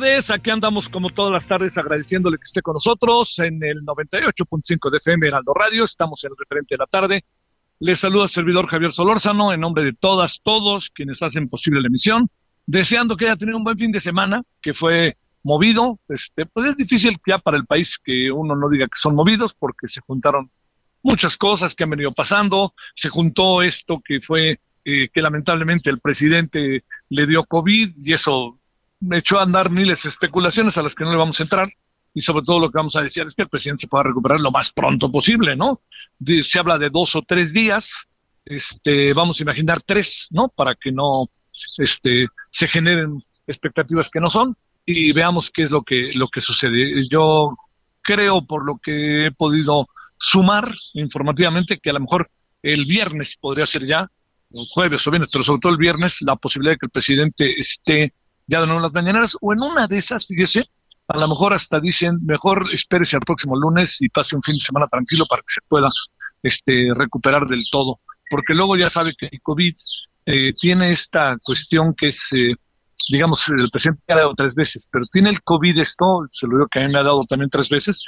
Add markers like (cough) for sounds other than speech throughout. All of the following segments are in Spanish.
Tardes. Aquí andamos como todas las tardes agradeciéndole que esté con nosotros en el 98.5 de FM Heraldo Radio. Estamos en el referente de la tarde. Les saluda el servidor Javier Solórzano en nombre de todas, todos quienes hacen posible la emisión. Deseando que haya tenido un buen fin de semana, que fue movido. Este, pues es difícil ya para el país que uno no diga que son movidos porque se juntaron muchas cosas que han venido pasando. Se juntó esto que fue eh, que lamentablemente el presidente le dio COVID y eso echó a andar miles de especulaciones a las que no le vamos a entrar y sobre todo lo que vamos a decir es que el presidente se pueda recuperar lo más pronto posible, ¿no? se habla de dos o tres días, este, vamos a imaginar tres, ¿no? Para que no este, se generen expectativas que no son y veamos qué es lo que, lo que sucede. Yo creo, por lo que he podido sumar informativamente, que a lo mejor el viernes podría ser ya, jueves o viernes, pero sobre todo el viernes, la posibilidad de que el presidente esté ya en las mañaneras, o en una de esas, fíjese, a lo mejor hasta dicen, mejor espérese al próximo lunes y pase un fin de semana tranquilo para que se pueda este, recuperar del todo. Porque luego ya sabe que el COVID eh, tiene esta cuestión que es, eh, digamos, el presidente ha dado tres veces, pero tiene el COVID esto, se lo digo que a mí me ha dado también tres veces,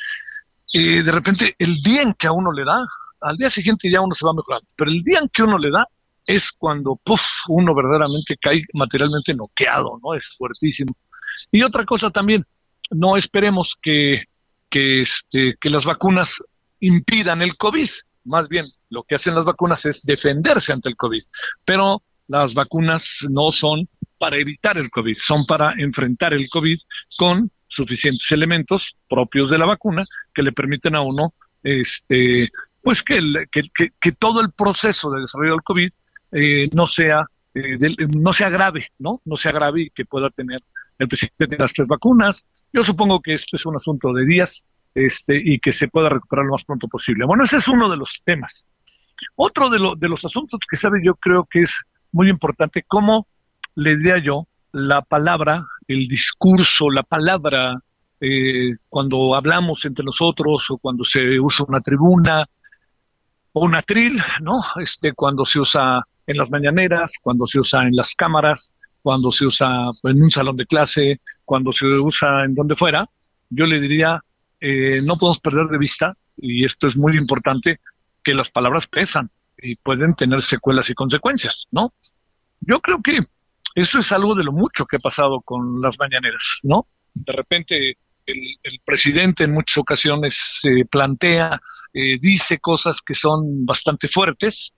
eh, de repente el día en que a uno le da, al día siguiente ya uno se va mejorando, pero el día en que uno le da, es cuando puff, uno verdaderamente cae materialmente noqueado, ¿no? Es fuertísimo. Y otra cosa también, no esperemos que, que, este, que las vacunas impidan el COVID. Más bien, lo que hacen las vacunas es defenderse ante el COVID. Pero las vacunas no son para evitar el COVID, son para enfrentar el COVID con suficientes elementos propios de la vacuna que le permiten a uno este, pues que, que, que, todo el proceso de desarrollo del COVID eh, no sea eh, no sea grave, ¿no? No sea grave y que pueda tener el presidente de las tres vacunas. Yo supongo que esto es un asunto de días este, y que se pueda recuperar lo más pronto posible. Bueno, ese es uno de los temas. Otro de, de los asuntos que sabe yo creo que es muy importante, cómo le diría yo la palabra, el discurso, la palabra, eh, cuando hablamos entre nosotros o cuando se usa una tribuna o un atril, ¿no? Este, cuando se usa en las mañaneras, cuando se usa en las cámaras, cuando se usa en un salón de clase, cuando se usa en donde fuera, yo le diría, eh, no podemos perder de vista, y esto es muy importante, que las palabras pesan y pueden tener secuelas y consecuencias, ¿no? Yo creo que esto es algo de lo mucho que ha pasado con las mañaneras, ¿no? De repente el, presidente en muchas ocasiones se plantea, eh, dice cosas que son bastante fuertes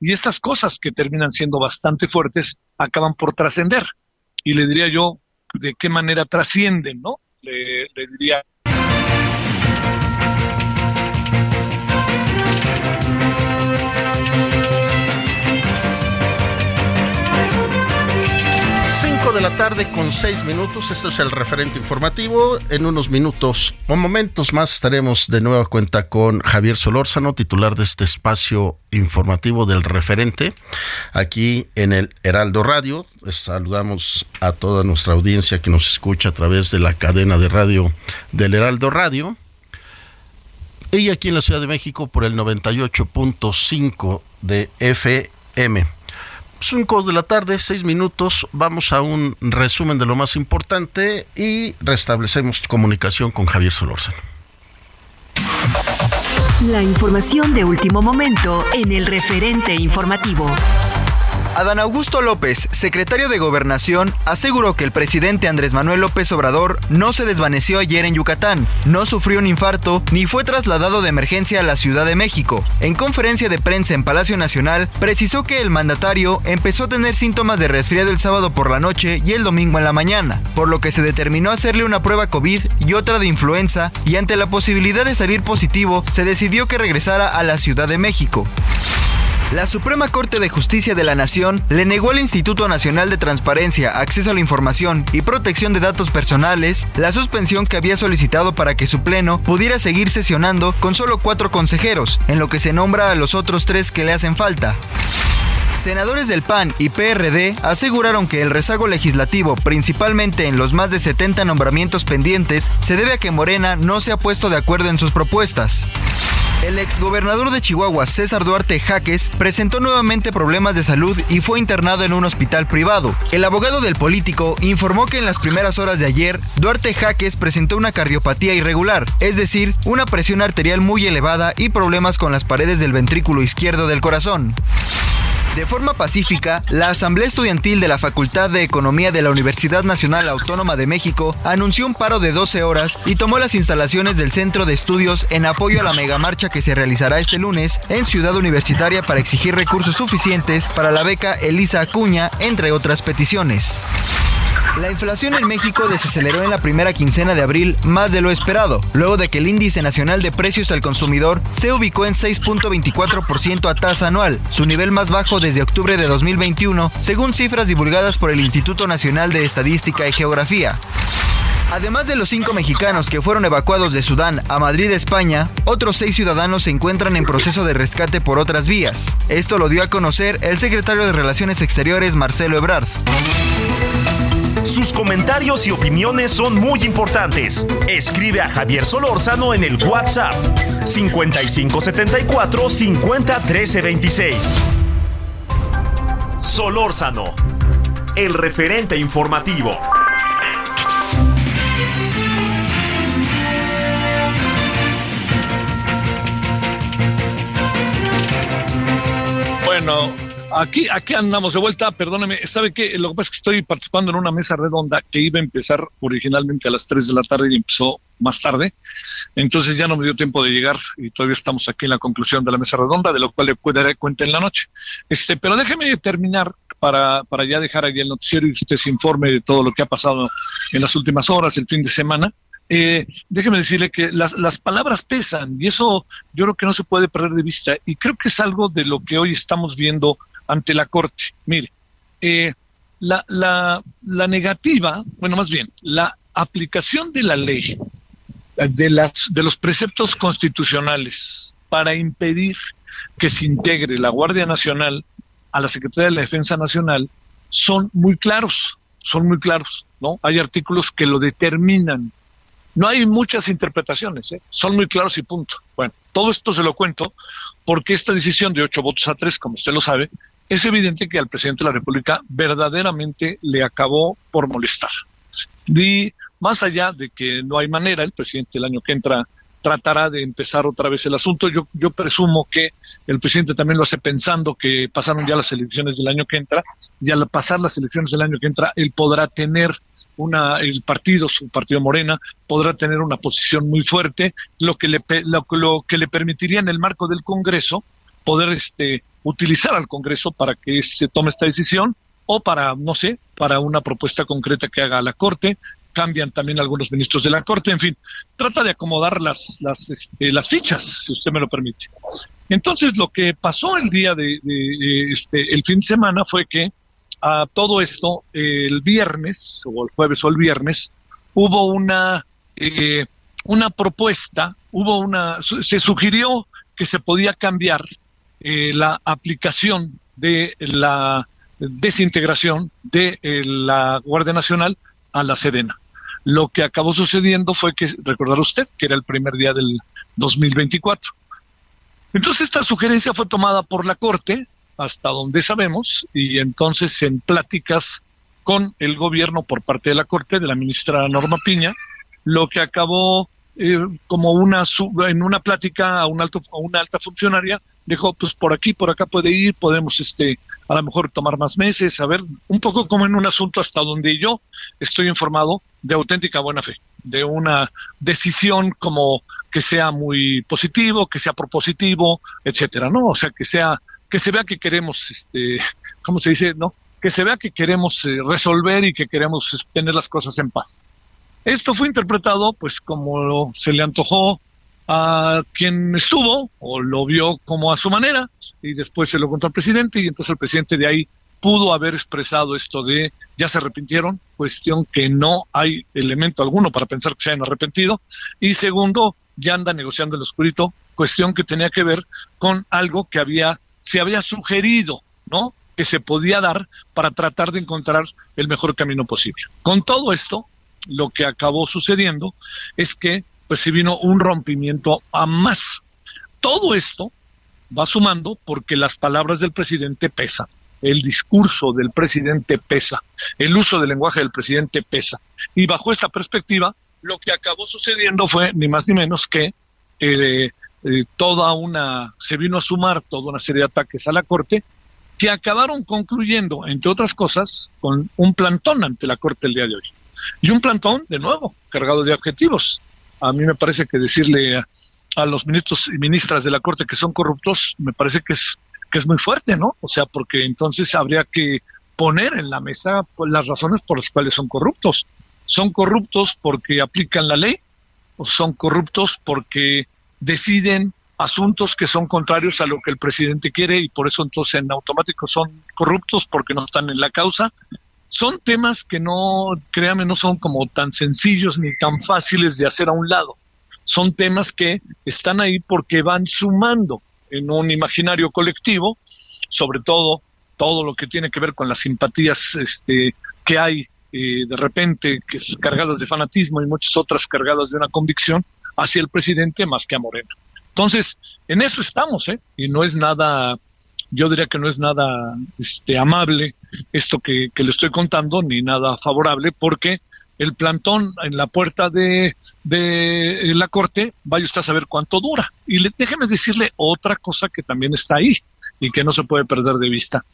y estas cosas que terminan siendo bastante fuertes acaban por trascender. Y le diría yo de qué manera trascienden, ¿no? le diría 5 de la tarde con 6 minutos. Esto es el referente informativo. En unos minutos o momentos más estaremos de nueva cuenta con Javier Solórzano, titular de este espacio informativo del referente, aquí en el Heraldo Radio. saludamos a toda nuestra audiencia que nos escucha a través de la cadena de radio del Heraldo Radio. Y aquí en la Ciudad de México por el 98.5 de FM. 5 de la tarde, 6 minutos, vamos a un resumen de lo más importante y restablecemos comunicación con Javier Solórzano. La información de último momento en el referente informativo. Adán Augusto López, secretario de Gobernación, aseguró que el presidente Andrés Manuel López Obrador no se desvaneció ayer en Yucatán, no sufrió un infarto ni fue trasladado de emergencia a la Ciudad de México. En conferencia de prensa en Palacio Nacional, precisó que el mandatario empezó a tener síntomas de resfriado el sábado por la noche y el domingo en la mañana, por lo que se determinó hacerle una prueba COVID y otra de influenza y ante la posibilidad de salir positivo, se decidió que regresara a la Ciudad de México. La Suprema Corte de Justicia de la Nación le negó al Instituto Nacional de Transparencia, Acceso a la Información y Protección de Datos Personales la suspensión que había solicitado para que su pleno pudiera seguir sesionando con solo cuatro consejeros, en lo que se nombra a los otros tres que le hacen falta. Senadores del PAN y PRD aseguraron que el rezago legislativo, principalmente en los más de 70 nombramientos pendientes, se debe a que Morena no se ha puesto de acuerdo en sus propuestas. El exgobernador de Chihuahua, César Duarte Jaques, presentó nuevamente problemas de salud y fue internado en un hospital privado. El abogado del político informó que en las primeras horas de ayer, Duarte Jaques presentó una cardiopatía irregular, es decir, una presión arterial muy elevada y problemas con las paredes del ventrículo izquierdo del corazón. De forma pacífica, la Asamblea Estudiantil de la Facultad de Economía de la Universidad Nacional Autónoma de México anunció un paro de 12 horas y tomó las instalaciones del Centro de Estudios en apoyo a la megamarcha que se realizará este lunes en Ciudad Universitaria para exigir recursos suficientes para la beca Elisa Acuña, entre otras peticiones. La inflación en México desaceleró en la primera quincena de abril más de lo esperado, luego de que el índice nacional de precios al consumidor se ubicó en 6.24% a tasa anual, su nivel más bajo desde octubre de 2021, según cifras divulgadas por el Instituto Nacional de Estadística y Geografía. Además de los cinco mexicanos que fueron evacuados de Sudán a Madrid, España, otros seis ciudadanos se encuentran en proceso de rescate por otras vías. Esto lo dio a conocer el secretario de Relaciones Exteriores, Marcelo Ebrard. Sus comentarios y opiniones son muy importantes. Escribe a Javier Solórzano en el WhatsApp 5574 50 Solórzano, el referente informativo. Bueno, Aquí, aquí andamos de vuelta, perdóneme, ¿sabe qué? Lo que pasa es que estoy participando en una mesa redonda que iba a empezar originalmente a las 3 de la tarde y empezó más tarde. Entonces ya no me dio tiempo de llegar y todavía estamos aquí en la conclusión de la mesa redonda, de lo cual le puede dar cuenta en la noche. Este, pero déjeme terminar para, para ya dejar ahí el noticiero y usted se informe de todo lo que ha pasado en las últimas horas, el fin de semana. Eh, déjeme decirle que las, las palabras pesan y eso yo creo que no se puede perder de vista y creo que es algo de lo que hoy estamos viendo ante la Corte. Mire, eh, la, la, la, negativa, bueno, más bien, la aplicación de la ley, de, las, de los preceptos constitucionales para impedir que se integre la Guardia Nacional a la Secretaría de la Defensa Nacional son muy claros, son muy claros, ¿no? Hay artículos que lo determinan. No hay muchas interpretaciones, ¿eh? son muy claros y punto. Bueno, todo esto se lo cuento porque esta decisión de ocho votos a tres, como usted lo sabe, es evidente que al presidente de la República verdaderamente le acabó por molestar. Y más allá de que no hay manera, el presidente el año que entra tratará de empezar otra vez el asunto. Yo, yo presumo que el presidente también lo hace pensando que pasaron ya las elecciones del año que entra, y al pasar las elecciones del año que entra, él podrá tener una, el partido, su partido Morena, podrá tener una posición muy fuerte, lo que le, lo, lo que le permitiría en el marco del Congreso poder este, utilizar al Congreso para que se tome esta decisión o para, no sé, para una propuesta concreta que haga la Corte, cambian también algunos ministros de la Corte, en fin, trata de acomodar las, las, este, las fichas, si usted me lo permite. Entonces, lo que pasó el día de, este, el fin de semana fue que a todo esto, el viernes, o el jueves o el viernes, hubo una, eh, una propuesta, hubo una, se sugirió que se podía cambiar eh, la aplicación de la desintegración de eh, la Guardia Nacional a la Sedena. Lo que acabó sucediendo fue que, recordar usted, que era el primer día del 2024. Entonces esta sugerencia fue tomada por la Corte, hasta donde sabemos, y entonces en pláticas con el gobierno por parte de la Corte, de la ministra Norma Piña, lo que acabó eh, como una en una plática a un alto a una alta funcionaria dijo pues por aquí por acá puede ir podemos este a lo mejor tomar más meses a ver un poco como en un asunto hasta donde yo estoy informado de auténtica buena fe de una decisión como que sea muy positivo que sea propositivo etcétera no o sea que sea que se vea que queremos este cómo se dice no que se vea que queremos eh, resolver y que queremos tener las cosas en paz esto fue interpretado pues como se le antojó a quien estuvo o lo vio como a su manera y después se lo contó al presidente y entonces el presidente de ahí pudo haber expresado esto de ya se arrepintieron, cuestión que no hay elemento alguno para pensar que se hayan arrepentido y segundo, ya anda negociando el oscurito, cuestión que tenía que ver con algo que había se había sugerido, ¿no? que se podía dar para tratar de encontrar el mejor camino posible. Con todo esto, lo que acabó sucediendo es que pues vino un rompimiento a más. Todo esto va sumando porque las palabras del presidente pesan, el discurso del presidente pesa, el uso del lenguaje del presidente pesa. Y bajo esta perspectiva, lo que acabó sucediendo fue ni más ni menos que eh, eh, toda una, se vino a sumar toda una serie de ataques a la Corte que acabaron concluyendo, entre otras cosas, con un plantón ante la Corte el día de hoy. Y un plantón, de nuevo, cargado de objetivos. A mí me parece que decirle a, los ministros y ministras de la Corte que son corruptos, me parece que es, que es muy fuerte, ¿no? O sea, porque entonces habría que poner en la mesa las razones por las cuales son corruptos. ¿Son corruptos porque aplican la ley? ¿O son corruptos porque deciden asuntos que son contrarios a lo que el presidente quiere y por eso entonces en automático son corruptos porque no están en la causa? Son temas que no, créame, no son como tan sencillos ni tan fáciles de hacer a un lado. Son temas que están ahí porque van sumando en un imaginario colectivo, sobre todo todo lo que tiene que ver con las simpatías este, que hay eh, de repente, que es cargadas de fanatismo y muchas otras cargadas de una convicción hacia el presidente más que a Morena. Entonces, en eso estamos, ¿eh? Y no es nada yo diría que no es nada este, amable esto que, le estoy contando, ni nada favorable, porque el plantón en la puerta de, de la corte, vaya usted a saber cuánto dura. Y le, déjeme decirle otra cosa que también está ahí y que no se puede perder de vista,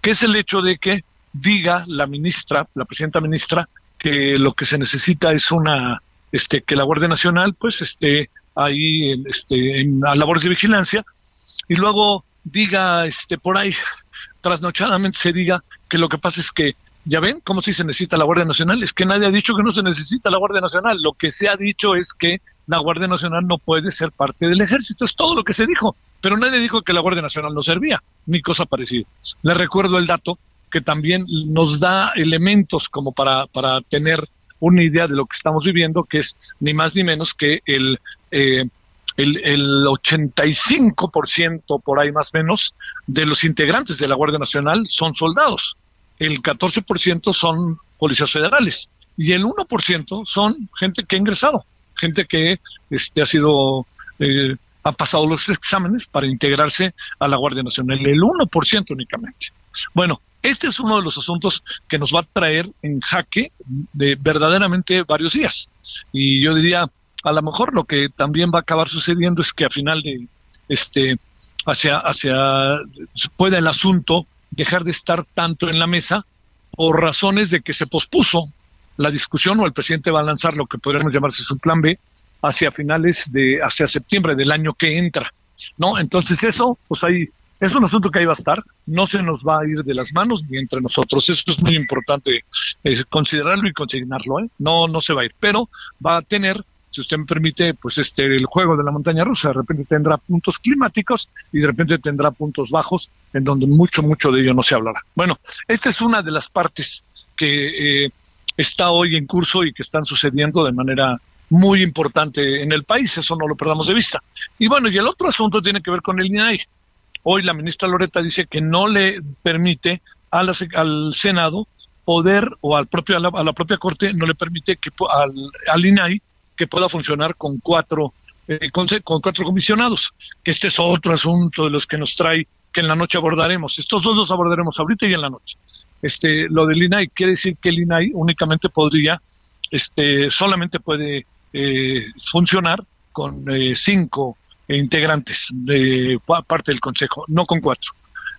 que es el hecho de que diga la ministra, la presidenta ministra, que lo que se necesita es una, este, que la Guardia Nacional, pues, esté ahí, este, en labores de vigilancia, y luego diga este por ahí trasnochadamente se diga que lo que pasa es que ya ven cómo si se necesita la Guardia Nacional, es que nadie ha dicho que no se necesita la Guardia Nacional, lo que se ha dicho es que la Guardia Nacional no puede ser parte del ejército, es todo lo que se dijo, pero nadie dijo que la Guardia Nacional no servía, ni cosa parecida. Le recuerdo el dato que también nos da elementos como para, para tener una idea de lo que estamos viviendo, que es ni más ni menos que el eh, el, el 85% por ahí más o menos de los integrantes de la Guardia Nacional son soldados, el 14% son policías federales y el 1% son gente que ha ingresado, gente que este, ha sido... Eh, ha pasado los exámenes para integrarse a la Guardia Nacional, el 1% únicamente. Bueno, este es uno de los asuntos que nos va a traer en jaque de verdaderamente varios días. Y yo diría, a lo mejor lo que también va a acabar sucediendo es que a final de este hacia hacia pueda el asunto dejar de estar tanto en la mesa por razones de que se pospuso la discusión o el presidente va a lanzar lo que podríamos llamarse su plan B hacia finales de hacia septiembre del año que entra, ¿no? Entonces eso pues ahí es un asunto que ahí va a estar, no se nos va a ir de las manos ni entre nosotros. Eso es muy importante considerarlo y consignarlo, ¿eh? No, no se va a ir, pero va a tener, si usted me permite, pues este el juego de la montaña rusa. De repente tendrá puntos climáticos y de repente tendrá puntos bajos en donde mucho, mucho de ello no se hablará. Bueno, esta es una de las partes que eh, está hoy en curso y que están sucediendo de manera muy importante en el país, eso no lo perdamos de vista. Y bueno, y el otro asunto tiene que ver con el INAI. Hoy la ministra Loreta dice que no le permite al Senado poder, o al propio, a, la, propia Corte, no le permite que al, al INAI que pueda funcionar con cuatro, eh, con, cuatro comisionados, que este es otro asunto de los que nos trae, que en la noche abordaremos. Estos dos los abordaremos ahorita y en la noche. Este, lo del INAI quiere decir que el INAI únicamente podría, este, solamente puede eh, funcionar con eh, cinco integrantes de parte del Consejo, no con cuatro,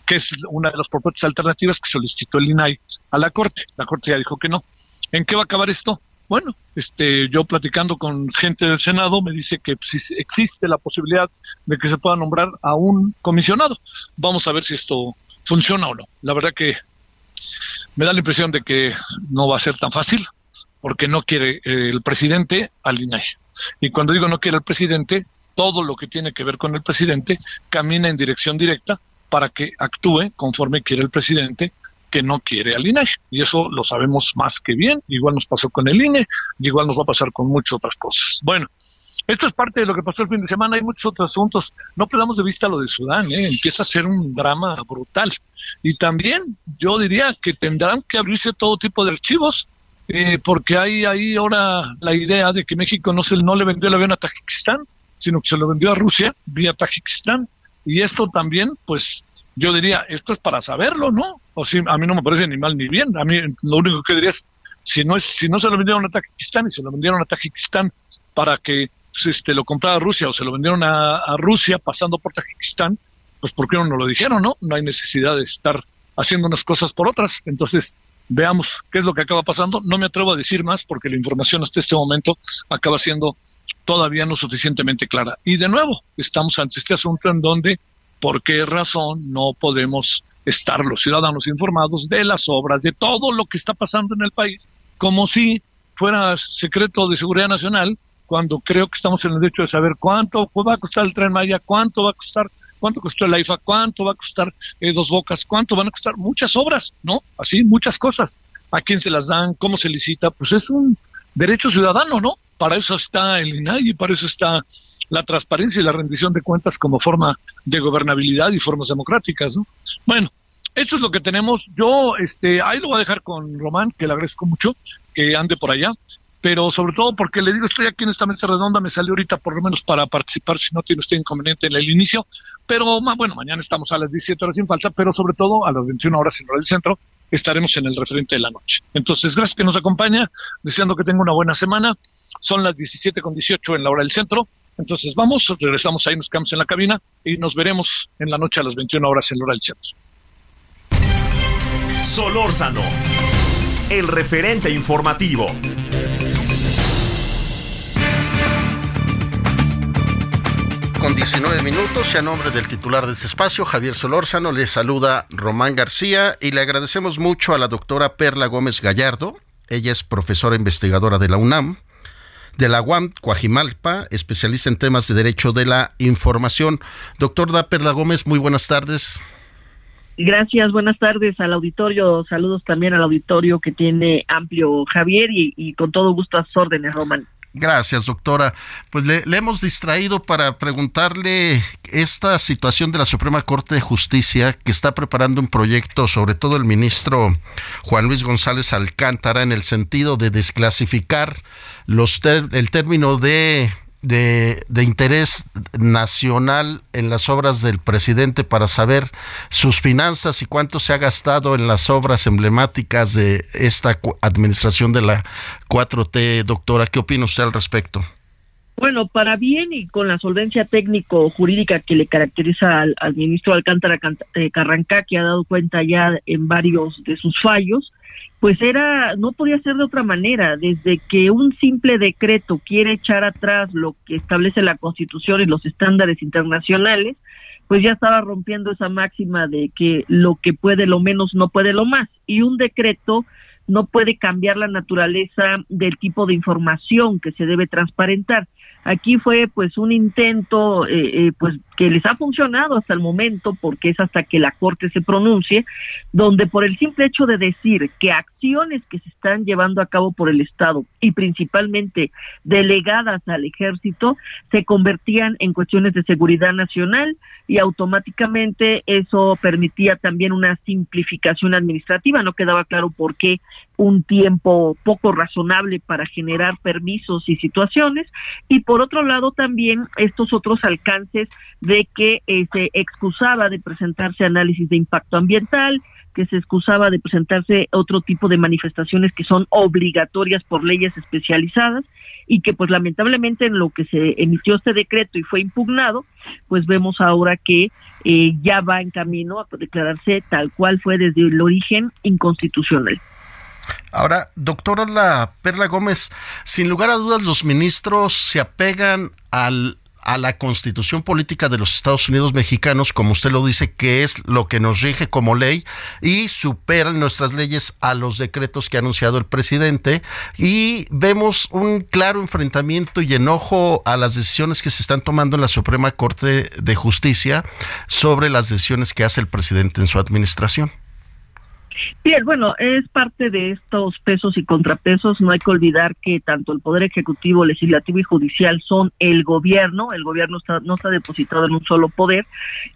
que es una de las propuestas alternativas que solicitó el INAI a la Corte. La Corte ya dijo que no. ¿En qué va a acabar esto? Bueno, este, yo platicando con gente del Senado me dice que si existe la posibilidad de que se pueda nombrar a un comisionado. Vamos a ver si esto funciona o no. La verdad que me da la impresión de que no va a ser tan fácil porque no quiere eh, el presidente al INAI. Y cuando digo no quiere el presidente, todo lo que tiene que ver con el presidente camina en dirección directa para que actúe conforme quiere el presidente que no quiere al. Y eso lo sabemos más que bien. Igual nos pasó con el INE, igual nos va a pasar con muchas otras cosas. Bueno, esto es parte de lo que pasó el fin de semana. Hay muchos otros asuntos. No perdamos de vista lo de Sudán. ¿eh? Empieza a ser un drama brutal. Y también yo diría que tendrán que abrirse todo tipo de archivos. Eh, porque hay ahí ahora la idea de que México no, se, no le vendió el avión a Tajikistán sino que se lo vendió a Rusia vía Tajikistán. Y esto también, pues yo diría, esto es para saberlo, ¿no? O si a mí no me parece ni mal ni bien. A mí lo único que diría es, si no, es, si no se lo vendieron a Tajikistán y se lo vendieron a Tajikistán para que pues, este, lo comprara Rusia o se lo vendieron a, Rusia pasando por Tajikistán, pues ¿por qué no lo dijeron, no? No hay necesidad de estar haciendo unas cosas por otras. Entonces, veamos qué es lo que acaba pasando. No me atrevo a decir más porque la información hasta este momento acaba siendo todavía no suficientemente clara. Y de nuevo, estamos ante este asunto en donde, ¿por qué razón no podemos estar los ciudadanos informados de las obras, de todo lo que está pasando en el país, como si fuera secreto de seguridad nacional, cuando creo que estamos en el derecho de saber cuánto va a costar el tren Maya, cuánto va a costar, cuánto costó el IFA, cuánto va a costar eh, Dos Bocas, cuánto van a costar muchas obras, ¿no? Así, muchas cosas. ¿A quién se las dan? ¿Cómo se licita? Pues es un derecho ciudadano, ¿no? Para eso está el INAI y para eso está la transparencia y la rendición de cuentas como forma de gobernabilidad y formas democráticas, ¿no? Bueno, eso es lo que tenemos. Yo, este, ahí lo voy a dejar con Román, que le agradezco mucho que ande por allá, pero sobre todo porque le digo, estoy aquí en esta mesa redonda, me salió ahorita por lo menos para participar, si no tiene usted inconveniente en el inicio, pero bueno, mañana estamos a las 17 horas sin falta, pero sobre todo a las 21 horas en hora del centro, estaremos en el referente de la noche. Entonces, gracias que nos acompaña, deseando que tenga una buena semana. Son las 17 con 18 en la hora del centro. Entonces vamos, regresamos ahí, nos quedamos en la cabina y nos veremos en la noche a las 21 horas en la hora del centro. Solórzano, el referente informativo. Con 19 minutos y a nombre del titular de este espacio, Javier Solórzano, le saluda Román García y le agradecemos mucho a la doctora Perla Gómez Gallardo. Ella es profesora investigadora de la UNAM, de la UAM Coajimalpa, especialista en temas de derecho de la información. Doctora Perla Gómez, muy buenas tardes. Gracias, buenas tardes al auditorio. Saludos también al auditorio que tiene amplio Javier y, y con todo gusto a sus órdenes, Román. Gracias, doctora. Pues le, hemos distraído para preguntarle esta situación de la Suprema Corte de Justicia que está preparando un proyecto, sobre todo el ministro Juan Luis González Alcántara, en el sentido de desclasificar los el término de de, interés nacional en las obras del presidente para saber sus finanzas y cuánto se ha gastado en las obras emblemáticas de esta administración de la 4T. Doctora, ¿qué opina usted al respecto? Bueno, para bien y con la solvencia técnico-jurídica que le caracteriza al, ministro Alcántara eh, Carrancá, que ha dado cuenta ya en varios de sus fallos, pues era, no podía ser de otra manera, desde que un simple decreto quiere echar atrás lo que establece la Constitución y los estándares internacionales, pues ya estaba rompiendo esa máxima de que lo que puede lo menos no puede lo más. Y un decreto no puede cambiar la naturaleza del tipo de información que se debe transparentar. Aquí fue pues un intento eh, eh, pues que les ha funcionado hasta el momento porque es hasta que la corte se pronuncie donde por el simple hecho de decir que acciones que se están llevando a cabo por el Estado y principalmente delegadas al ejército se convertían en cuestiones de seguridad nacional y automáticamente eso permitía también una simplificación administrativa. No quedaba claro por qué un tiempo poco razonable para generar permisos y situaciones y por otro lado también estos otros alcances de que eh, se excusaba de presentarse análisis de impacto ambiental, que se excusaba de presentarse otro tipo de manifestaciones que son obligatorias por leyes especializadas y que pues lamentablemente en lo que se emitió este decreto y fue impugnado, pues vemos ahora que eh, ya va en camino a declararse tal cual fue desde el origen inconstitucional. Ahora, doctora La Perla Gómez, sin lugar a dudas los ministros se apegan al a la constitución política de los Estados Unidos mexicanos, como usted lo dice, que es lo que nos rige como ley, y superan nuestras leyes a los decretos que ha anunciado el presidente, y vemos un claro enfrentamiento y enojo a las decisiones que se están tomando en la Suprema Corte de Justicia sobre las decisiones que hace el presidente en su administración. Bien, bueno, es parte de estos pesos y contrapesos. No hay que olvidar que tanto el Poder Ejecutivo, Legislativo y Judicial son el gobierno. El gobierno está, no está depositado en un solo poder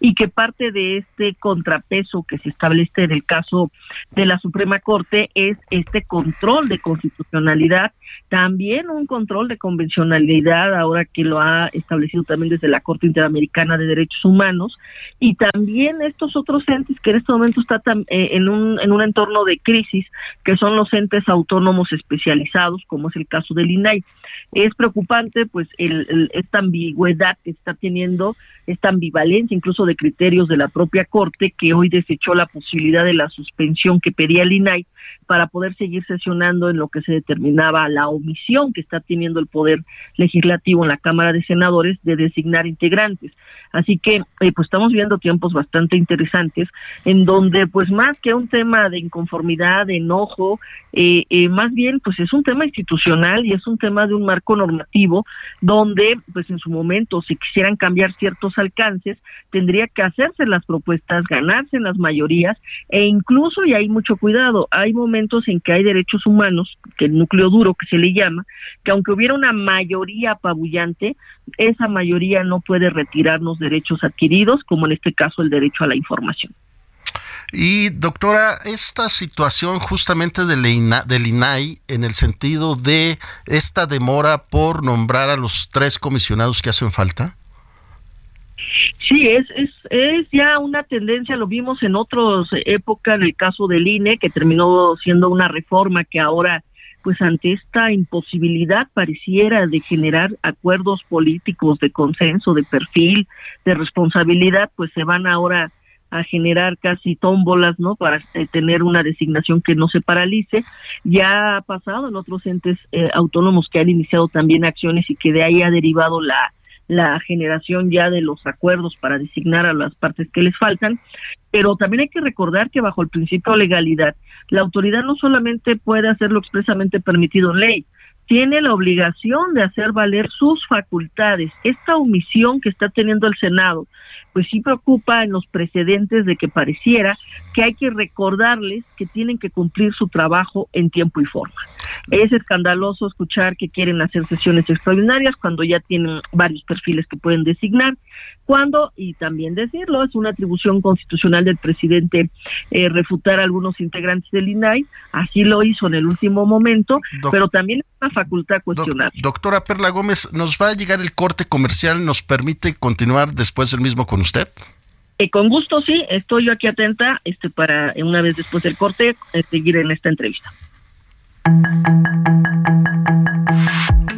y que parte de este contrapeso que se establece en el caso de la Suprema Corte es este control de constitucionalidad, también un control de convencionalidad, ahora que lo ha establecido también desde la Corte Interamericana de Derechos Humanos, y también estos otros entes que en este momento están eh, en un en un entorno de crisis, que son los entes autónomos especializados, como es el caso del INAI. Es preocupante, pues, el, esta ambigüedad que está teniendo, esta ambivalencia incluso de criterios de la propia Corte, que hoy desechó la posibilidad de la suspensión que pedía el INAI para poder seguir sesionando en lo que se determinaba la omisión que está teniendo el Poder Legislativo en la Cámara de Senadores de designar integrantes. Así que eh, pues estamos viendo tiempos bastante interesantes en donde pues más que un tema de inconformidad, de enojo, eh, eh, más bien pues es un tema institucional y es un tema de un marco normativo donde pues en su momento si quisieran cambiar ciertos alcances tendría que hacerse las propuestas, ganarse las mayorías e incluso y hay mucho cuidado, hay momentos en que hay derechos humanos, que el núcleo duro que se le llama, que aunque hubiera una mayoría apabullante, esa mayoría no puede retirarnos derechos adquiridos, como en este caso el derecho a la información. Y doctora, esta situación justamente del, del INAI en el sentido de esta demora por nombrar a los tres comisionados que hacen falta. Sí, es, es, es ya una tendencia, lo vimos en otras épocas, en el caso del INE, que terminó siendo una reforma que ahora pues ante esta imposibilidad pareciera de generar acuerdos políticos de consenso, de perfil, de responsabilidad, pues se van ahora a generar casi tómbolas, ¿no? Para eh, tener una designación que no se paralice. Ya ha pasado en otros entes eh, autónomos que han iniciado también acciones y que de ahí ha derivado la la generación ya de los acuerdos para designar a las partes que les faltan, pero también hay que recordar que bajo el principio de legalidad, la autoridad no solamente puede hacerlo expresamente permitido en ley, tiene la obligación de hacer valer sus facultades. Esta omisión que está teniendo el Senado, pues sí preocupa en los precedentes de que pareciera que hay que recordarles que tienen que cumplir su trabajo en tiempo y forma. Es escandaloso escuchar que quieren hacer sesiones extraordinarias cuando ya tienen varios perfiles que pueden designar, cuando, y también decirlo, es una atribución constitucional del presidente eh, refutar a algunos integrantes del INAI, así lo hizo en el último momento, pero también es una facultad cuestionar. doctora Perla Gómez, ¿nos va a llegar el corte comercial? ¿Nos permite continuar después del mismo con usted? Eh, con gusto, sí, estoy yo aquí atenta este, para una vez después del corte eh, seguir en esta entrevista.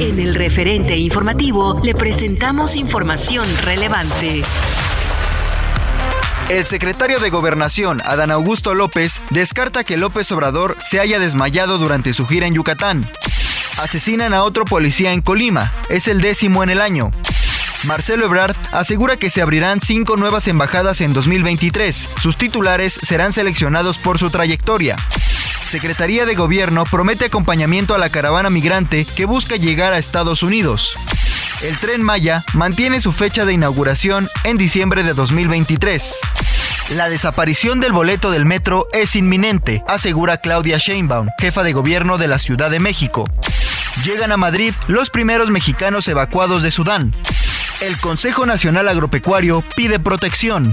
En el referente informativo le presentamos información relevante. El secretario de Gobernación, Adán Augusto López, descarta que López Obrador se haya desmayado durante su gira en Yucatán. Asesinan a otro policía en Colima, es el décimo en el año. Marcelo Ebrard asegura que se abrirán cinco nuevas embajadas en 2023. Sus titulares serán seleccionados por su trayectoria. Secretaría de Gobierno promete acompañamiento a la caravana migrante que busca llegar a Estados Unidos. El tren Maya mantiene su fecha de inauguración en diciembre de 2023. La desaparición del boleto del metro es inminente, asegura Claudia Sheinbaum, jefa de gobierno de la Ciudad de México. Llegan a Madrid los primeros mexicanos evacuados de Sudán. El Consejo Nacional Agropecuario pide protección.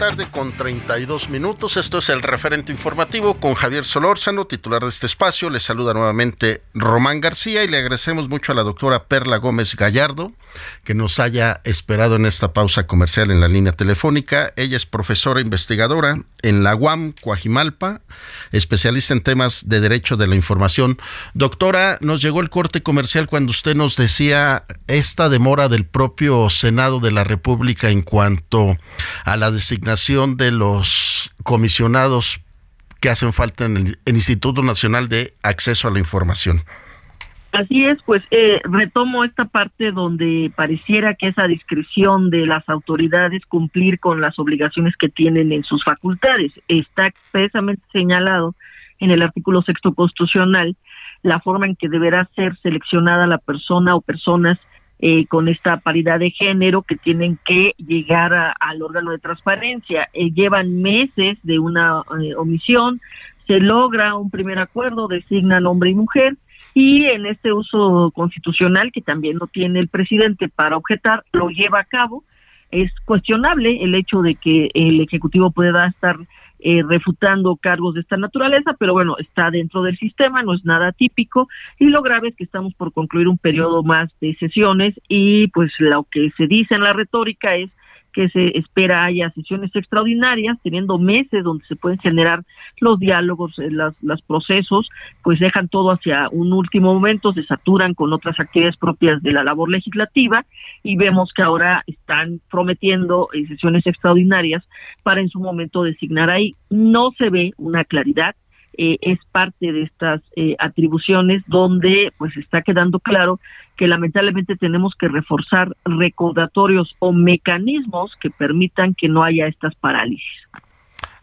Tarde con 32 minutos. Esto es el referente informativo con Javier Solórzano, titular de este espacio. Le saluda nuevamente Román García y le agradecemos mucho a la doctora Perla Gómez Gallardo que nos haya esperado en esta pausa comercial en la línea telefónica. Ella es profesora investigadora en la UAM Coajimalpa, especialista en temas de derecho de la información. Doctora, nos llegó el corte comercial cuando usted nos decía esta demora del propio Senado de la República en cuanto a la designación de los comisionados que hacen falta en el, Instituto Nacional de Acceso a la Información. Así es, pues eh, retomo esta parte donde pareciera que esa discreción de las autoridades cumplir con las obligaciones que tienen en sus facultades está expresamente señalado en el artículo sexto constitucional la forma en que deberá ser seleccionada la persona o personas eh, con esta paridad de género que tienen que llegar al órgano de transparencia. Eh, llevan meses de una eh, omisión, se logra un primer acuerdo, designan hombre y mujer, y en este uso constitucional que también no tiene el presidente para objetar, lo lleva a cabo. Es cuestionable el hecho de que el Ejecutivo pueda estar eh, refutando cargos de esta naturaleza, pero bueno, está dentro del sistema, no es nada típico y lo grave es que estamos por concluir un periodo más de sesiones y pues lo que se dice en la retórica es que se espera haya sesiones extraordinarias, teniendo meses donde se pueden generar los diálogos, eh, los procesos, pues dejan todo hacia un último momento, se saturan con otras actividades propias de la labor legislativa y vemos que ahora están prometiendo eh, sesiones extraordinarias para en su momento designar ahí. No se ve una claridad, eh, es parte de estas atribuciones donde pues está quedando claro que lamentablemente tenemos que reforzar recordatorios o mecanismos que permitan que no haya estas parálisis.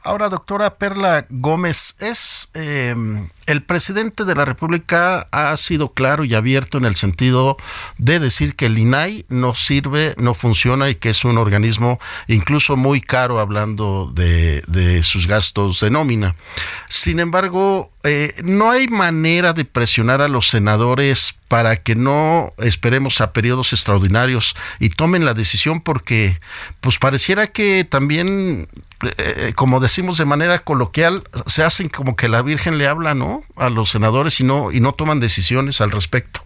Ahora, doctora Perla Gómez, es em, el presidente de la República ha sido claro y abierto en el sentido de decir que el INAI no sirve, no funciona y que es un organismo incluso muy caro hablando de, sus gastos de nómina. Sin embargo, eh, no hay manera de presionar a los senadores para que no esperemos a periodos extraordinarios y tomen la decisión porque pues pareciera que también eh, como decimos de manera coloquial se hacen como que la Virgen le habla no a los senadores y no y no toman decisiones al respecto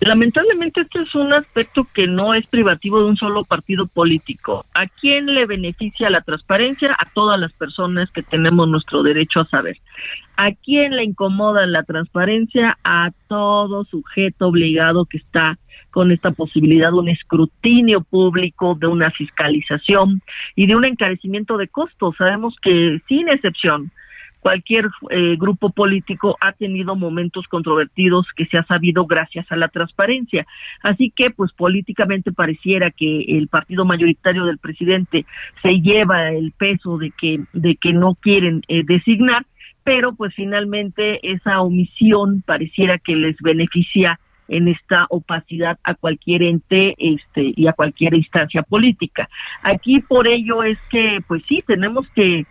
Lamentablemente este es un aspecto que no es privativo de un solo partido político. ¿A quién le beneficia la transparencia? A todas las personas que tenemos nuestro derecho a saber. ¿A quién le incomoda la transparencia? A todo sujeto obligado que está con esta posibilidad de un escrutinio público, de una fiscalización y de un encarecimiento de costos. Sabemos que sin excepción cualquier eh, grupo político ha tenido momentos controvertidos que se ha sabido gracias a la transparencia. Así que, pues políticamente pareciera que el partido mayoritario del presidente se lleva el peso de que de que no quieren eh, designar, pero pues finalmente esa omisión pareciera que les beneficia en esta opacidad a cualquier ente este y a cualquier instancia política. Aquí por ello es que pues sí tenemos que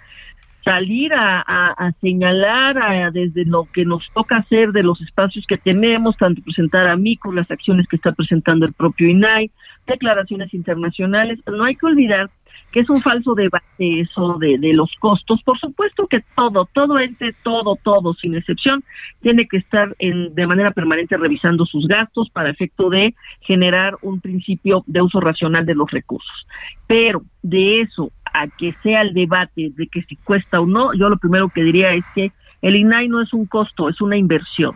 salir a, señalar desde lo que nos toca hacer de los espacios que tenemos, tanto presentar a MICO, las acciones que está presentando el propio INAI, declaraciones internacionales. No hay que olvidar que es un falso debate eso de, los costos. Por supuesto que todo, todo ente, todo, todo, sin excepción, tiene que estar en, de manera permanente revisando sus gastos para efecto de generar un principio de uso racional de los recursos. Pero de eso a que sea el debate de que si cuesta o no, yo lo primero que diría es que el INAI no es un costo, es una inversión.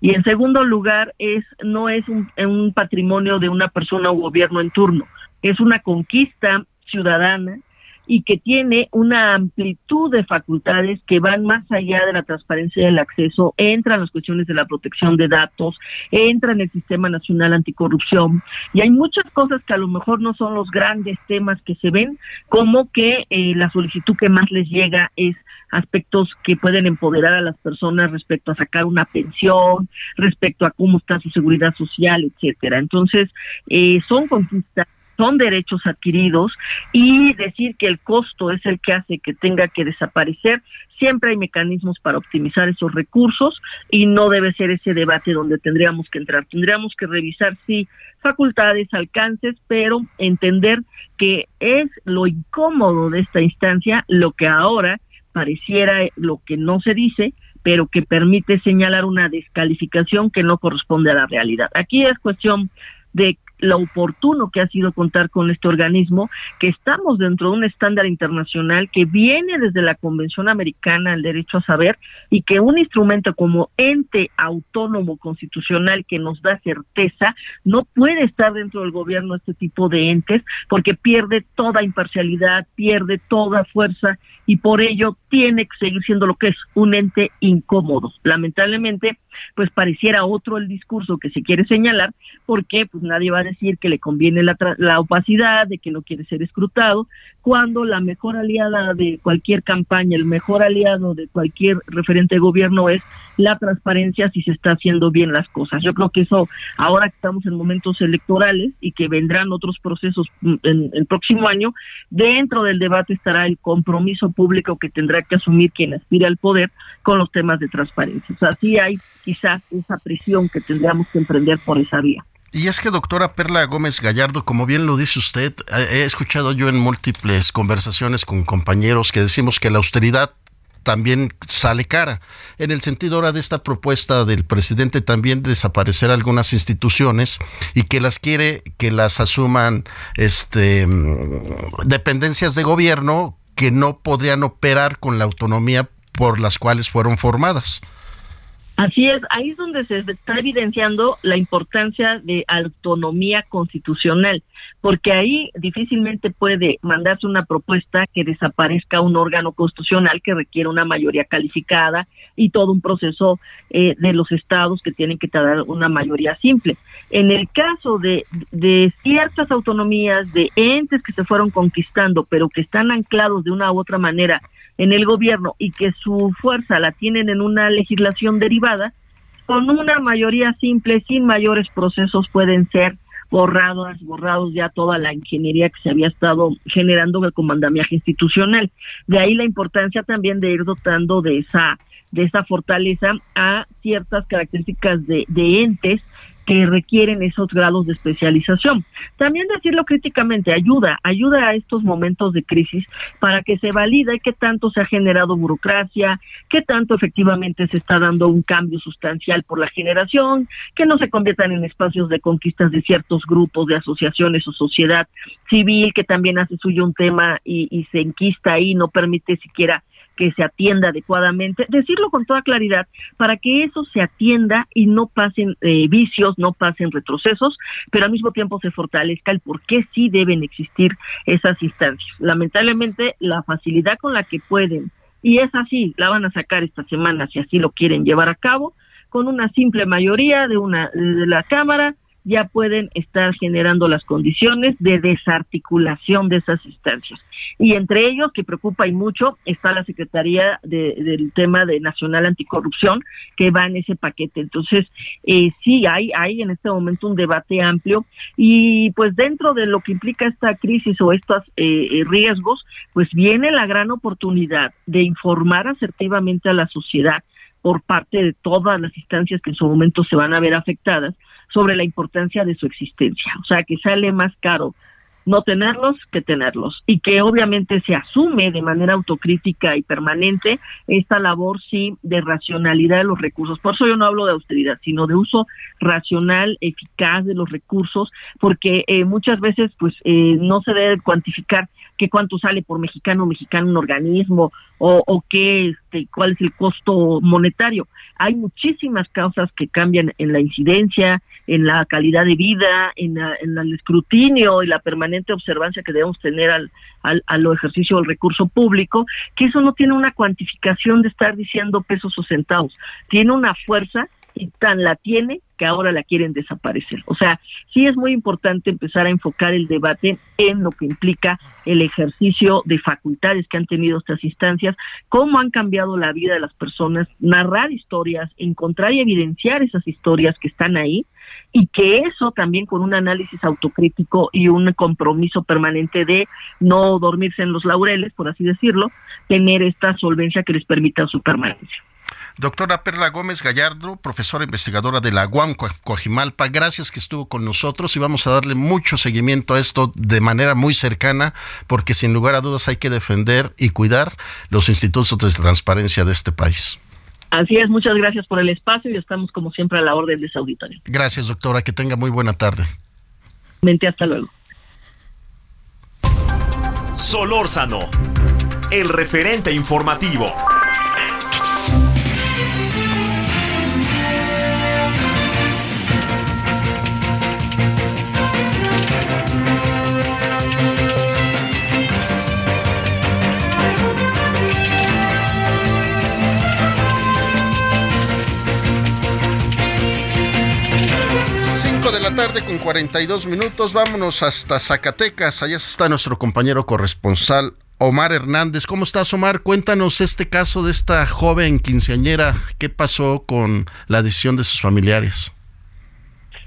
Y en segundo lugar, es no es un patrimonio de una persona o gobierno en turno, es una conquista ciudadana y que tiene una amplitud de facultades que van más allá de la transparencia del acceso, entran las cuestiones de la protección de datos, entra en el Sistema Nacional Anticorrupción y hay muchas cosas que a lo mejor no son los grandes temas que se ven, como que eh, la solicitud que más les llega es aspectos que pueden empoderar a las personas respecto a sacar una pensión, respecto a cómo está su seguridad social, etcétera. Entonces, eh, son conquistas son derechos adquiridos y decir que el costo es el que hace que tenga que desaparecer, siempre hay mecanismos para optimizar esos recursos y no debe ser ese debate donde tendríamos que entrar. Tendríamos que revisar, sí, facultades, alcances, pero entender que es lo incómodo de esta instancia lo que ahora pareciera lo que no se dice, pero que permite señalar una descalificación que no corresponde a la realidad. Aquí es cuestión de lo oportuno que ha sido contar con este organismo, que estamos dentro de un estándar internacional que viene desde la Convención Americana al Derecho a Saber y que un instrumento como ente autónomo constitucional que nos da certeza no puede estar dentro del gobierno este tipo de entes porque pierde toda imparcialidad, pierde toda fuerza y por ello tiene que seguir siendo lo que es un ente incómodo. Lamentablemente, pues pareciera otro el discurso que se quiere señalar porque pues nadie va a decir que le conviene la, la opacidad, de que no quiere ser escrutado, cuando la mejor aliada de cualquier campaña, el mejor aliado de cualquier referente de gobierno es la transparencia si se está haciendo bien las cosas. Yo creo que eso, ahora que estamos en momentos electorales y que vendrán otros procesos en el próximo año, dentro del debate estará el compromiso público que tendrá que asumir quien aspira al poder con los temas de transparencia. O sea, sí hay quizás esa presión que tendríamos que emprender por esa vía. Y es que, doctora Perla Gómez Gallardo, como bien lo dice usted, he escuchado yo en múltiples conversaciones con compañeros que decimos que la austeridad también sale cara. En el sentido ahora de esta propuesta del presidente también de desaparecer algunas instituciones y que las quiere que las asuman este mm, dependencias de gobierno que no podrían operar con la autonomía por las cuales fueron formadas. Así es, ahí es donde se está evidenciando la importancia de autonomía constitucional, porque ahí difícilmente puede mandarse una propuesta que desaparezca un órgano constitucional que requiere una mayoría calificada y todo un proceso eh, de los estados que tienen que dar una mayoría simple. En el caso de, de ciertas autonomías, de entes que se fueron conquistando, pero que están anclados de una u otra manera en el gobierno y que su fuerza la tienen en una legislación derivada, con una mayoría simple, sin mayores procesos, pueden ser borrados, borrados ya toda la ingeniería que se había estado generando el comandamiaje institucional. De ahí la importancia también de ir dotando de esa de esa fortaleza a ciertas características de, de entes que requieren esos grados de especialización. También decirlo críticamente ayuda, ayuda a estos momentos de crisis para que se valide qué tanto se ha generado burocracia, qué tanto efectivamente se está dando un cambio sustancial por la generación, que no se conviertan en espacios de conquistas de ciertos grupos, de asociaciones o sociedad civil que también hace suyo un tema y, y se enquista ahí, no permite siquiera que se atienda adecuadamente, decirlo con toda claridad para que eso se atienda y no pasen eh, vicios, no pasen retrocesos, pero al mismo tiempo se fortalezca el por qué sí deben existir esas instancias. Lamentablemente, la facilidad con la que pueden, y es así, la van a sacar esta semana si así lo quieren llevar a cabo, con una simple mayoría de una de la Cámara, ya pueden estar generando las condiciones de desarticulación de esas instancias. Y entre ellos, que preocupa y mucho, está la Secretaría del tema de Nacional Anticorrupción, que va en ese paquete. Entonces, eh, sí, hay, hay en este momento un debate amplio y pues dentro de lo que implica esta crisis o estos eh, eh, riesgos, pues viene la gran oportunidad de informar asertivamente a la sociedad por parte de todas las instancias que en su momento se van a ver afectadas sobre la importancia de su existencia. O sea, que sale más caro no tenerlos que tenerlos y que obviamente se asume de manera autocrítica y permanente esta labor sí de racionalidad de los recursos. Por eso yo no hablo de austeridad, sino de uso racional, eficaz de los recursos, porque eh, muchas veces pues eh, no se debe cuantificar qué cuánto sale por mexicano mexicano un organismo o, o qué este cuál es el costo monetario. Hay muchísimas causas que cambian en la incidencia, en la calidad de vida, en, el escrutinio y la permanente observancia que debemos tener al, al, al ejercicio del recurso público, que eso no tiene una cuantificación de estar diciendo pesos o centavos, tiene una fuerza y tan la tiene que ahora la quieren desaparecer. O sea, sí es muy importante empezar a enfocar el debate en lo que implica el ejercicio de facultades que han tenido estas instancias, cómo han cambiado la vida de las personas, narrar historias, encontrar y evidenciar esas historias que están ahí y que eso también con un análisis autocrítico y un compromiso permanente de no dormirse en los laureles, por así decirlo, tener esta solvencia que les permita su permanencia. Doctora Perla Gómez Gallardo, profesora investigadora de la UAM Coajimalpa, gracias que estuvo con nosotros y vamos a darle mucho seguimiento a esto de manera muy cercana, porque sin lugar a dudas hay que defender y cuidar los institutos de transparencia de este país. Así es, muchas gracias por el espacio y estamos como siempre a la orden de ese auditorio. Gracias, doctora, que tenga muy buena tarde. Mente, hasta luego. Solórzano, el referente informativo. La tarde con 42 minutos. Vámonos hasta Zacatecas. Allá está nuestro compañero corresponsal Omar Hernández. ¿Cómo estás, Omar? Cuéntanos este caso de esta joven quinceañera. ¿Qué pasó con la decisión de sus familiares?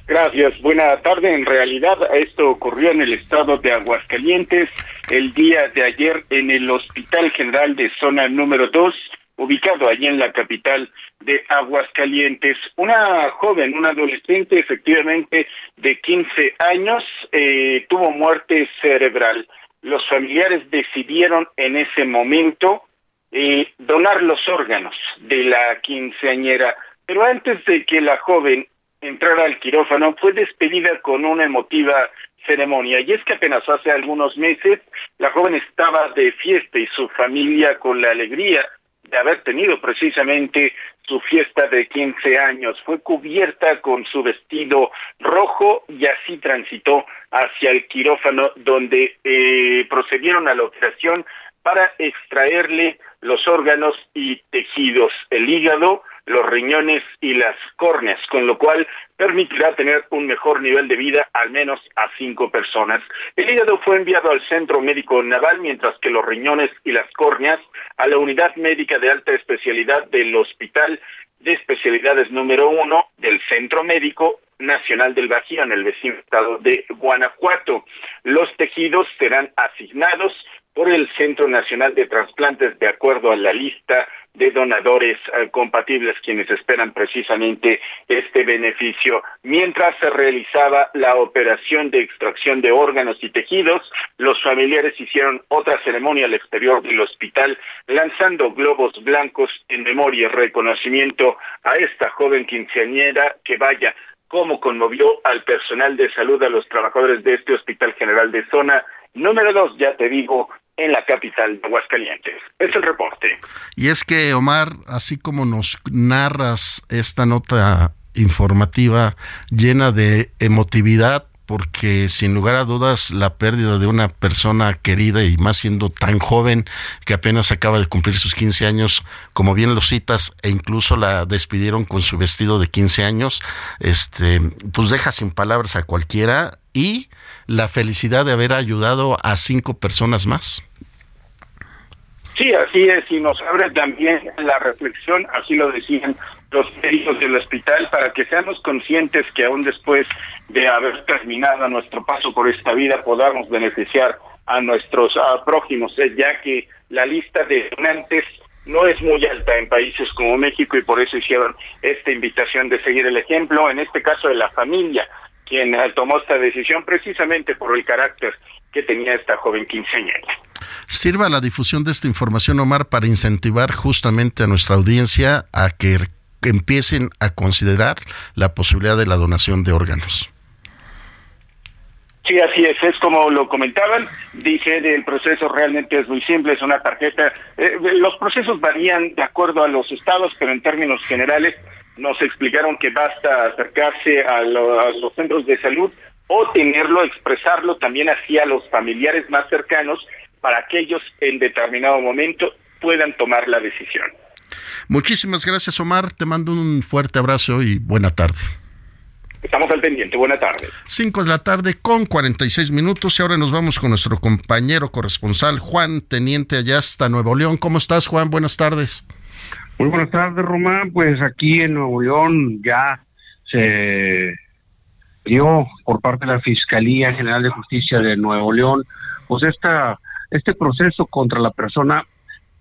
Gracias. Buena tarde. En realidad, esto ocurrió en el estado de Aguascalientes el día de ayer en el Hospital General de Zona número 2 ubicado allí en la capital de Aguascalientes. Una joven, una adolescente efectivamente de 15 años, eh, tuvo muerte cerebral. Los familiares decidieron en ese momento eh, donar los órganos de la quinceañera, pero antes de que la joven entrara al quirófano fue despedida con una emotiva ceremonia. Y es que apenas hace algunos meses la joven estaba de fiesta y su familia con la alegría de haber tenido precisamente su fiesta de 15 años. Fue cubierta con su vestido rojo y así transitó hacia el quirófano donde eh, procedieron a la operación para extraerle los órganos y tejidos. El hígado los riñones y las córneas, con lo cual permitirá tener un mejor nivel de vida al menos a cinco personas. El hígado fue enviado al Centro Médico Naval, mientras que los riñones y las córneas a la Unidad Médica de Alta Especialidad del Hospital de Especialidades número uno del Centro Médico Nacional del Bajío en el vecino estado de Guanajuato. Los tejidos serán asignados por el Centro Nacional de Trasplantes de acuerdo a la lista de donadores eh, compatibles quienes esperan precisamente este beneficio. Mientras se realizaba la operación de extracción de órganos y tejidos, los familiares hicieron otra ceremonia al exterior del hospital lanzando globos blancos en memoria y reconocimiento a esta joven quinceañera que vaya como conmovió al personal de salud, a los trabajadores de este Hospital General de Zona. Número dos, ya te digo, en la capital de Aguascalientes. Es el reporte. Y es que, Omar, así como nos narras esta nota informativa llena de emotividad, porque sin lugar a dudas la pérdida de una persona querida y más siendo tan joven que apenas acaba de cumplir sus 15 años, como bien lo citas, e incluso la despidieron con su vestido de 15 años, este, pues deja sin palabras a cualquiera y la felicidad de haber ayudado a cinco personas más. Sí, así es, y nos abre también la reflexión, así lo decían los médicos del hospital, para que seamos conscientes que aún después de haber terminado nuestro paso por esta vida podamos beneficiar a nuestros prójimos, eh, ya que la lista de donantes no es muy alta en países como México y por eso hicieron esta invitación de seguir el ejemplo, en este caso de la familia, quien eh, tomó esta decisión precisamente por el carácter que tenía esta joven quinceañera. Sirva la difusión de esta información, Omar, para incentivar justamente a nuestra audiencia a que empiecen a considerar la posibilidad de la donación de órganos. Sí, así es, es como lo comentaban, dije, el proceso realmente es muy simple, es una tarjeta, eh, los procesos varían de acuerdo a los estados, pero en términos generales nos explicaron que basta acercarse a, los centros de salud o tenerlo, expresarlo también hacia los familiares más cercanos para que ellos en determinado momento puedan tomar la decisión. Muchísimas gracias Omar, te mando un fuerte abrazo y buena tarde. Estamos al pendiente, buena tarde. Cinco de la tarde con 46 minutos y ahora nos vamos con nuestro compañero corresponsal Juan Teniente allá hasta Nuevo León. ¿Cómo estás Juan? Buenas tardes. Muy buenas tardes, Román. Pues aquí en Nuevo León ya se dio por parte de la Fiscalía General de Justicia de Nuevo León, pues esta, este proceso contra la persona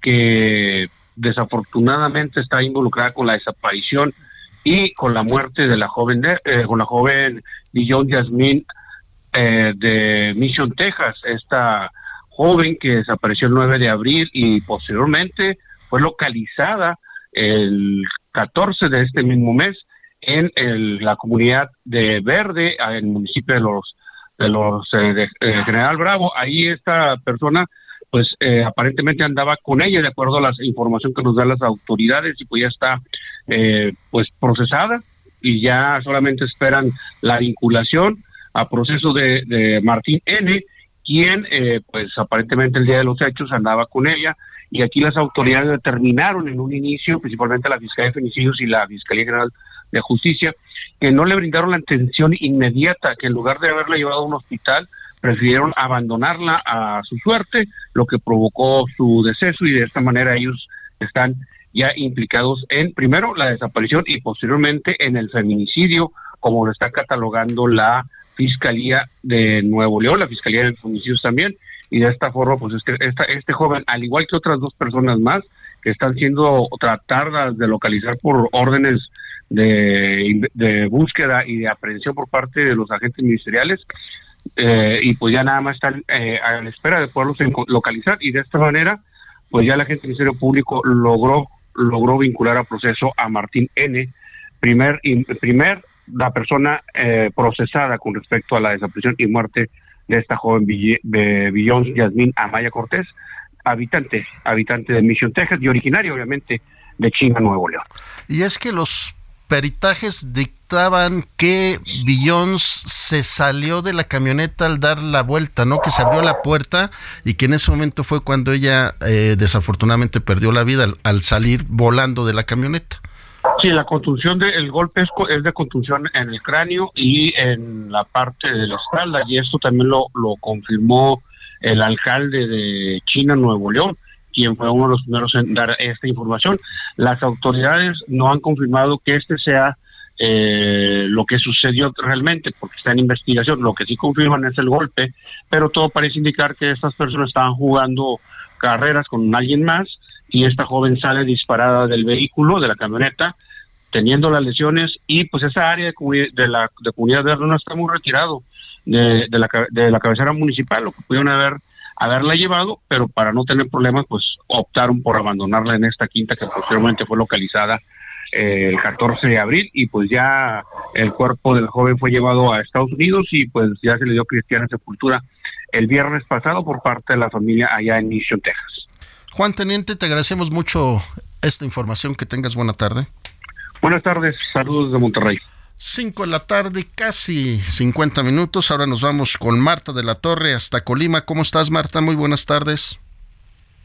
que desafortunadamente está involucrada con la desaparición y con la muerte de la joven, de, eh, con la joven Dillon Yasmín eh, de Mission, Texas, esta joven que desapareció el 9 de abril y posteriormente fue localizada el 14 de este mismo mes en la comunidad de Verde, en el municipio de los de los eh, eh, General Bravo. Ahí esta persona, pues eh, aparentemente andaba con ella, de acuerdo a la información que nos dan las autoridades, y pues ya está, pues procesada y ya solamente esperan la vinculación a proceso de, de Martín N, quien, pues aparentemente el día de los hechos andaba con ella y aquí las autoridades determinaron en un inicio, principalmente la Fiscalía de Femicidios y la Fiscalía General de Justicia, que no le brindaron la atención inmediata, que en lugar de haberla llevado a un hospital, prefirieron abandonarla a su suerte, lo que provocó su deceso y de esta manera ellos están ya implicados en, primero, la desaparición y posteriormente en el feminicidio, como lo está catalogando la Fiscalía de Nuevo León, la Fiscalía de Femicidios también, y de esta forma, pues este, este joven, al igual que otras dos personas más, que están siendo tratadas de localizar por órdenes de, búsqueda y de aprehensión por parte de los agentes ministeriales, eh, y pues ya nada más están eh, a la espera de poderlos localizar, y de esta manera, pues ya el agente Ministerio Público logró, logró vincular a proceso a Martín N., primer, primer la persona eh, procesada con respecto a la desaparición y muerte de esta joven Billón Yasmín Amaya Cortés, habitante, habitante de Mission, Texas y originario obviamente de China, Nuevo León. Y es que los peritajes dictaban que Billions se salió de la camioneta al dar la vuelta, ¿no? Que se abrió la puerta y que en ese momento fue cuando ella eh, desafortunadamente perdió la vida al, salir volando de la camioneta. Sí, la contusión del golpe es, de contusión en el cráneo y en la parte de la espalda, y esto también lo, lo confirmó el alcalde de China, Nuevo León, quien fue uno de los primeros en dar esta información. Las autoridades no han confirmado que este sea eh, lo que sucedió realmente, porque está en investigación. Lo que sí confirman es el golpe, pero todo parece indicar que estas personas estaban jugando carreras con alguien más y esta joven sale disparada del vehículo, de la camioneta, teniendo las lesiones y pues esa área de, de la de comunidad verde no está muy retirado de, la cabecera municipal, lo que pudieron haber haberla llevado, pero para no tener problemas, pues optaron por abandonarla en esta quinta que posteriormente fue localizada eh, el 14 de abril y pues ya el cuerpo del joven fue llevado a Estados Unidos y pues ya se le dio cristiana sepultura el viernes pasado por parte de la familia allá en Mission, Texas. Juan Teniente, te agradecemos mucho esta información. Que tengas buena tarde. Buenas tardes, saludos de Monterrey. 5 de la tarde, casi 50 minutos. Ahora nos vamos con Marta de la Torre hasta Colima. ¿Cómo estás, Marta? Muy buenas tardes.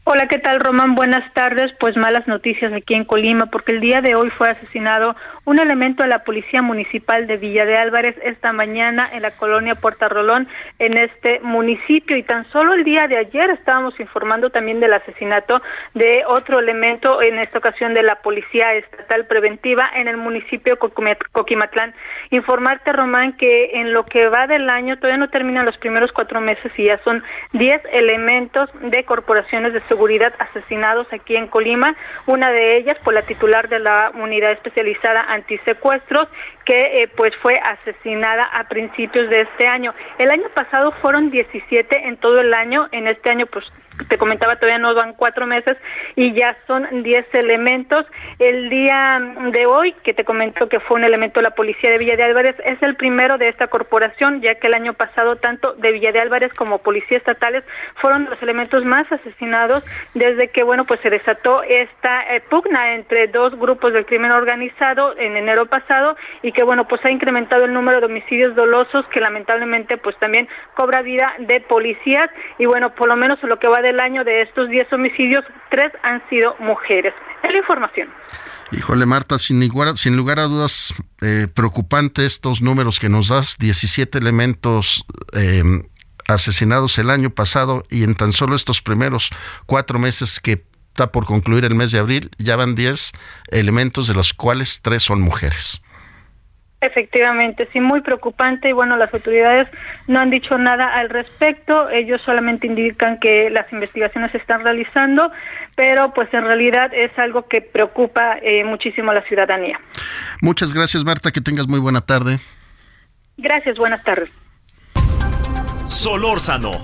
Hola, ¿qué tal, Román? Buenas tardes. Pues malas noticias aquí en Colima, porque el día de hoy fue asesinado un elemento de la Policía Municipal de Villa de Álvarez esta mañana en la colonia Puerta Rolón, en este municipio. Y tan solo el día de ayer estábamos informando también del asesinato de otro elemento, en esta ocasión de la Policía Estatal Preventiva en el municipio Coquimatlán. Informarte, Román, que en lo que va del año todavía no terminan los primeros cuatro meses y ya son diez elementos de corporaciones de seguridad asesinados aquí en Colima. Una de ellas, por la titular de la unidad especializada antisecuestros, que eh, pues fue asesinada a principios de este año. El año pasado fueron 17 en todo el año, en este año pues te comentaba todavía no van cuatro meses y ya son 10 elementos. El día de hoy, que te comentó que fue un elemento de la policía de Villa de Álvarez, es el primero de esta corporación, ya que el año pasado tanto de Villa de Álvarez como policía estatales fueron los elementos más asesinados desde que bueno pues se desató esta eh, pugna entre dos grupos del crimen organizado en enero pasado y que bueno pues ha incrementado el número de homicidios dolosos que lamentablemente pues también cobra vida de policías y bueno por lo menos lo que va del año de estos 10 homicidios tres han sido mujeres. Es la información. Híjole, Marta, sin lugar, sin lugar a dudas, eh, preocupante estos números que nos das, 17 elementos eh, asesinados el año pasado y en tan solo estos primeros cuatro meses que está por concluir el mes de abril, ya van 10 elementos de los cuales tres son mujeres. Efectivamente, sí, muy preocupante y bueno, las autoridades no han dicho nada al respecto, ellos solamente indican que las investigaciones se están realizando, pero pues en realidad es algo que preocupa eh, muchísimo a la ciudadanía. Muchas gracias Marta, que tengas muy buena tarde. Gracias, buenas tardes. Solórzano,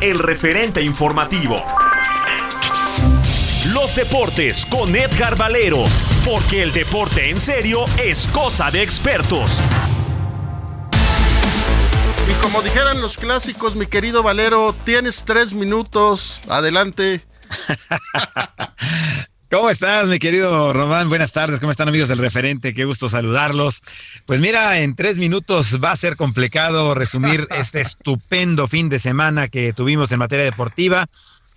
el referente informativo. Los deportes con Edgar Valero, porque el deporte en serio es cosa de expertos. Y como dijeran los clásicos, mi querido Valero, tienes tres minutos. Adelante. (laughs) ¿Cómo estás, mi querido Román? Buenas tardes, ¿cómo están amigos del referente? Qué gusto saludarlos. Pues mira, en tres minutos va a ser complicado resumir (laughs) este estupendo fin de semana que tuvimos en materia deportiva.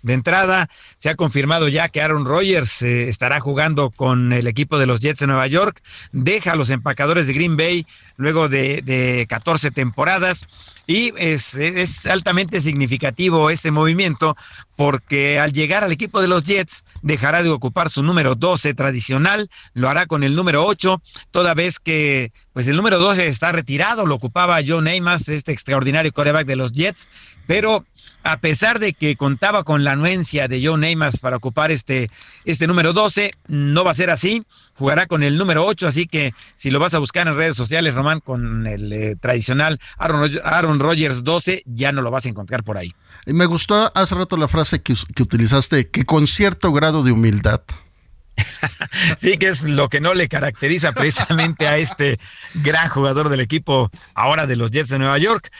De entrada, se ha confirmado ya que Aaron Rodgers eh, estará jugando con el equipo de los Jets de Nueva York, deja a los empacadores de Green Bay luego de, de 14 temporadas y es, altamente significativo este movimiento porque al llegar al equipo de los Jets dejará de ocupar su número 12 tradicional, lo hará con el número 8, toda vez que pues el número 12 está retirado, lo ocupaba John Neymas, este extraordinario coreback de los Jets, pero a pesar de que contaba con la anuencia de John Neymas para ocupar este, este número 12, no va a ser así, jugará con el número 8, así que si lo vas a buscar en redes sociales, Román, con el eh, tradicional Aaron, Aaron Rodgers 12, ya no lo vas a encontrar por ahí. Y me gustó hace rato la frase que, que utilizaste, que con cierto grado de humildad. (laughs) sí, que es lo que no le caracteriza precisamente a este gran jugador del equipo ahora de los Jets de Nueva York.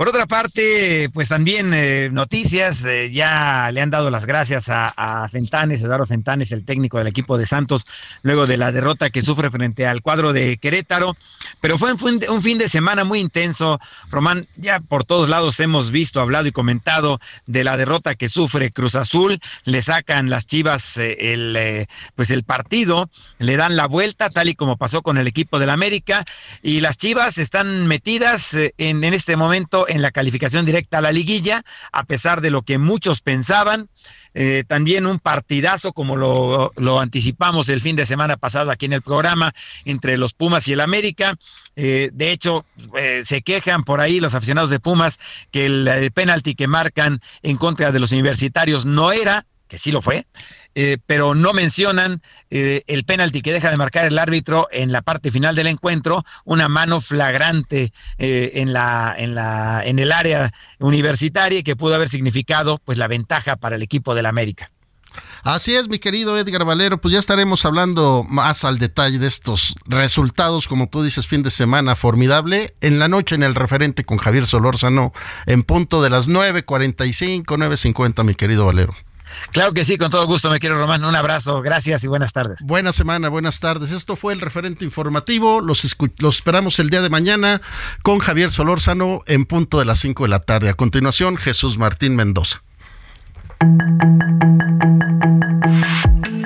Por otra parte, pues también eh, noticias, eh, ya le han dado las gracias a, Fentanes, Eduardo Fentanes, el técnico del equipo de Santos, luego de la derrota que sufre frente al cuadro de Querétaro, pero fue un, un fin de semana muy intenso, Román, ya por todos lados hemos visto, hablado y comentado de la derrota que sufre Cruz Azul, le sacan las Chivas eh, el, pues el partido, le dan la vuelta, tal y como pasó con el equipo del América, y las Chivas están metidas en, en este momento en la calificación directa a la liguilla, a pesar de lo que muchos pensaban. Eh, también un partidazo, como lo, lo, anticipamos el fin de semana pasado aquí en el programa, entre los Pumas y el América. Eh, de hecho, eh, se quejan por ahí los aficionados de Pumas que el, el penalti que marcan en contra de los universitarios no era, que sí lo fue, eh, pero no mencionan eh, el penalti que deja de marcar el árbitro en la parte final del encuentro, una mano flagrante eh, en, la, en, la, en el área universitaria que pudo haber significado pues la ventaja para el equipo del América. Así es, mi querido Edgar Valero, pues ya estaremos hablando más al detalle de estos resultados, como tú dices, fin de semana formidable. En la noche en el referente con Javier Solórzano, en punto de las 9.45, 9.50, mi querido Valero. Claro que sí, con todo gusto, me quiero Román. Un abrazo, gracias y buenas tardes. Buena semana, buenas tardes. Esto fue el referente informativo. Los, los esperamos el día de mañana con Javier Solórzano en punto de las 5 de la tarde. A continuación, Jesús Martín Mendoza.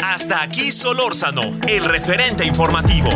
Hasta aquí Solórzano, el referente informativo.